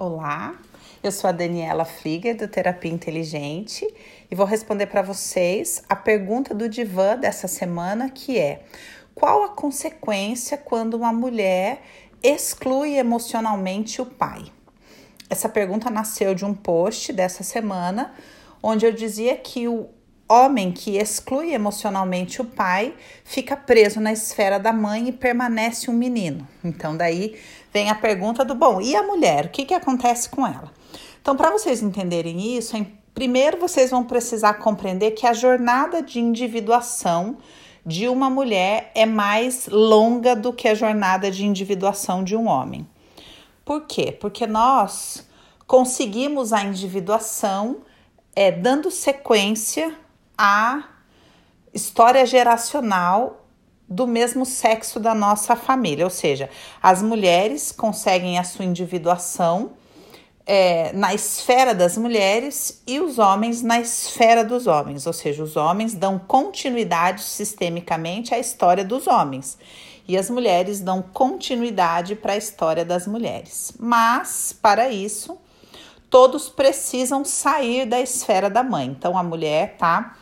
Olá, eu sou a Daniela Flieger do Terapia Inteligente e vou responder para vocês a pergunta do divã dessa semana que é: qual a consequência quando uma mulher exclui emocionalmente o pai? Essa pergunta nasceu de um post dessa semana onde eu dizia que o homem que exclui emocionalmente o pai fica preso na esfera da mãe e permanece um menino. Então, daí vem a pergunta do bom, e a mulher? O que, que acontece com ela? Então, para vocês entenderem isso, primeiro vocês vão precisar compreender que a jornada de individuação de uma mulher é mais longa do que a jornada de individuação de um homem. Por quê? Porque nós conseguimos a individuação é, dando sequência à história geracional do mesmo sexo da nossa família, ou seja, as mulheres conseguem a sua individuação é, na esfera das mulheres e os homens na esfera dos homens, ou seja, os homens dão continuidade sistemicamente à história dos homens e as mulheres dão continuidade para a história das mulheres. Mas, para isso, todos precisam sair da esfera da mãe. Então, a mulher tá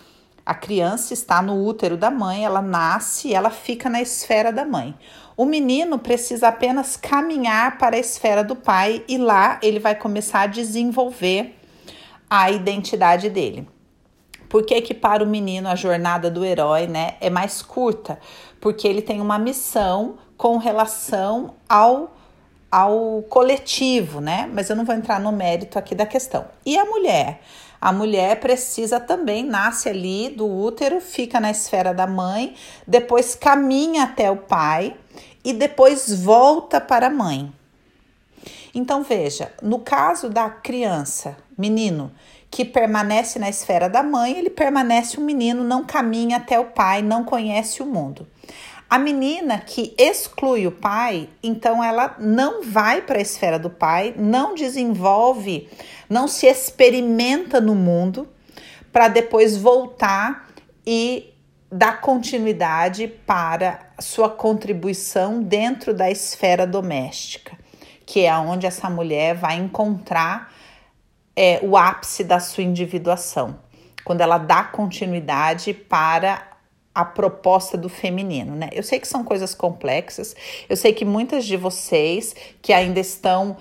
a criança está no útero da mãe, ela nasce e ela fica na esfera da mãe. O menino precisa apenas caminhar para a esfera do pai e lá ele vai começar a desenvolver a identidade dele. Por que, que para o menino a jornada do herói né, é mais curta? Porque ele tem uma missão com relação ao ao coletivo, né? Mas eu não vou entrar no mérito aqui da questão. E a mulher? A mulher precisa também, nasce ali do útero, fica na esfera da mãe, depois caminha até o pai e depois volta para a mãe. Então veja, no caso da criança, menino, que permanece na esfera da mãe, ele permanece um menino, não caminha até o pai, não conhece o mundo. A menina que exclui o pai, então ela não vai para a esfera do pai, não desenvolve, não se experimenta no mundo para depois voltar e dar continuidade para sua contribuição dentro da esfera doméstica, que é onde essa mulher vai encontrar é, o ápice da sua individuação, quando ela dá continuidade para a proposta do feminino, né? Eu sei que são coisas complexas, eu sei que muitas de vocês que ainda estão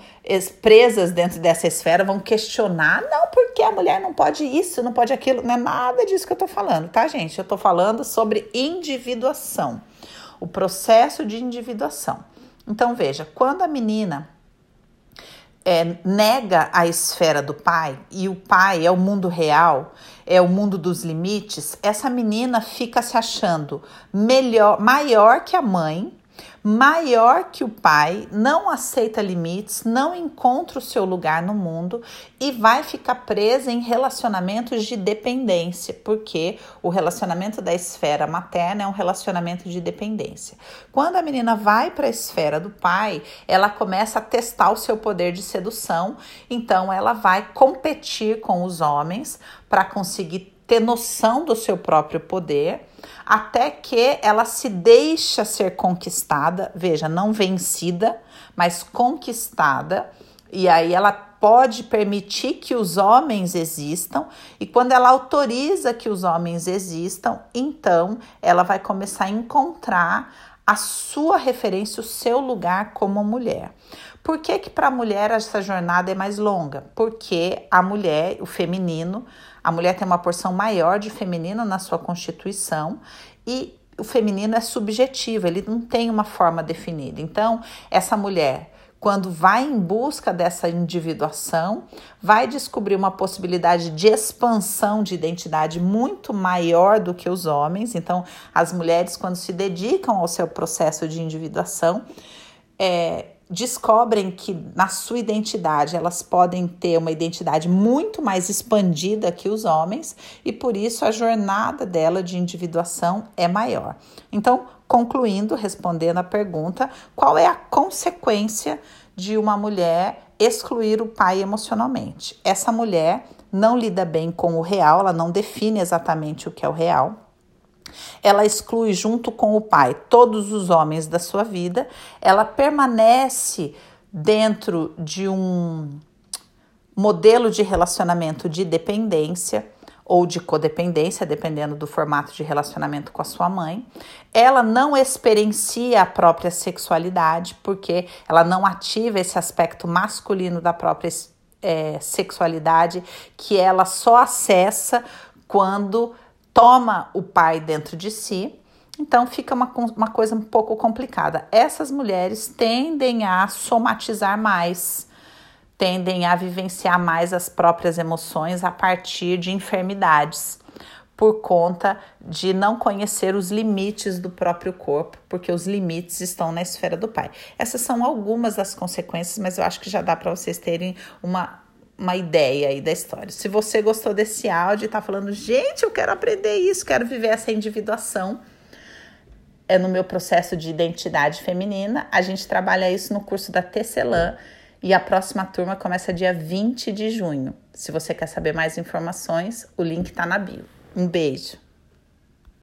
presas dentro dessa esfera vão questionar, não, porque a mulher não pode isso, não pode aquilo, não é nada disso que eu tô falando, tá, gente? Eu tô falando sobre individuação, o processo de individuação. Então, veja, quando a menina é, nega a esfera do pai e o pai é o mundo real, é o mundo dos limites, essa menina fica se achando melhor, maior que a mãe, maior que o pai, não aceita limites, não encontra o seu lugar no mundo e vai ficar presa em relacionamentos de dependência, porque o relacionamento da esfera materna é um relacionamento de dependência. Quando a menina vai para a esfera do pai, ela começa a testar o seu poder de sedução, então ela vai competir com os homens para conseguir ter noção do seu próprio poder, até que ela se deixa ser conquistada, veja, não vencida, mas conquistada, e aí ela pode permitir que os homens existam, e quando ela autoriza que os homens existam, então ela vai começar a encontrar a sua referência, o seu lugar como mulher. Por que que para a mulher essa jornada é mais longa? Porque a mulher, o feminino, a mulher tem uma porção maior de feminino na sua constituição e o feminino é subjetivo, ele não tem uma forma definida. Então, essa mulher quando vai em busca dessa individuação, vai descobrir uma possibilidade de expansão de identidade muito maior do que os homens. Então, as mulheres, quando se dedicam ao seu processo de individuação, é, descobrem que na sua identidade elas podem ter uma identidade muito mais expandida que os homens e por isso a jornada dela de individuação é maior. Então, concluindo, respondendo a pergunta, qual é a consequência de uma mulher excluir o pai emocionalmente? Essa mulher não lida bem com o real, ela não define exatamente o que é o real ela exclui junto com o pai todos os homens da sua vida, ela permanece dentro de um modelo de relacionamento de dependência ou de codependência, dependendo do formato de relacionamento com a sua mãe. Ela não experiencia a própria sexualidade, porque ela não ativa esse aspecto masculino da própria é, sexualidade, que ela só acessa quando toma o pai dentro de si. Então fica uma, uma coisa um pouco complicada. Essas mulheres tendem a somatizar mais, tendem a vivenciar mais as próprias emoções a partir de enfermidades, por conta de não conhecer os limites do próprio corpo, porque os limites estão na esfera do pai. Essas são algumas das consequências, mas eu acho que já dá para vocês terem uma uma ideia aí da história. Se você gostou desse áudio e tá falando, gente, eu quero aprender isso, quero viver essa individuação, é no meu processo de identidade feminina. A gente trabalha isso no curso da Tecelã e a próxima turma começa dia 20 de junho. Se você quer saber mais informações, o link tá na bio. Um beijo.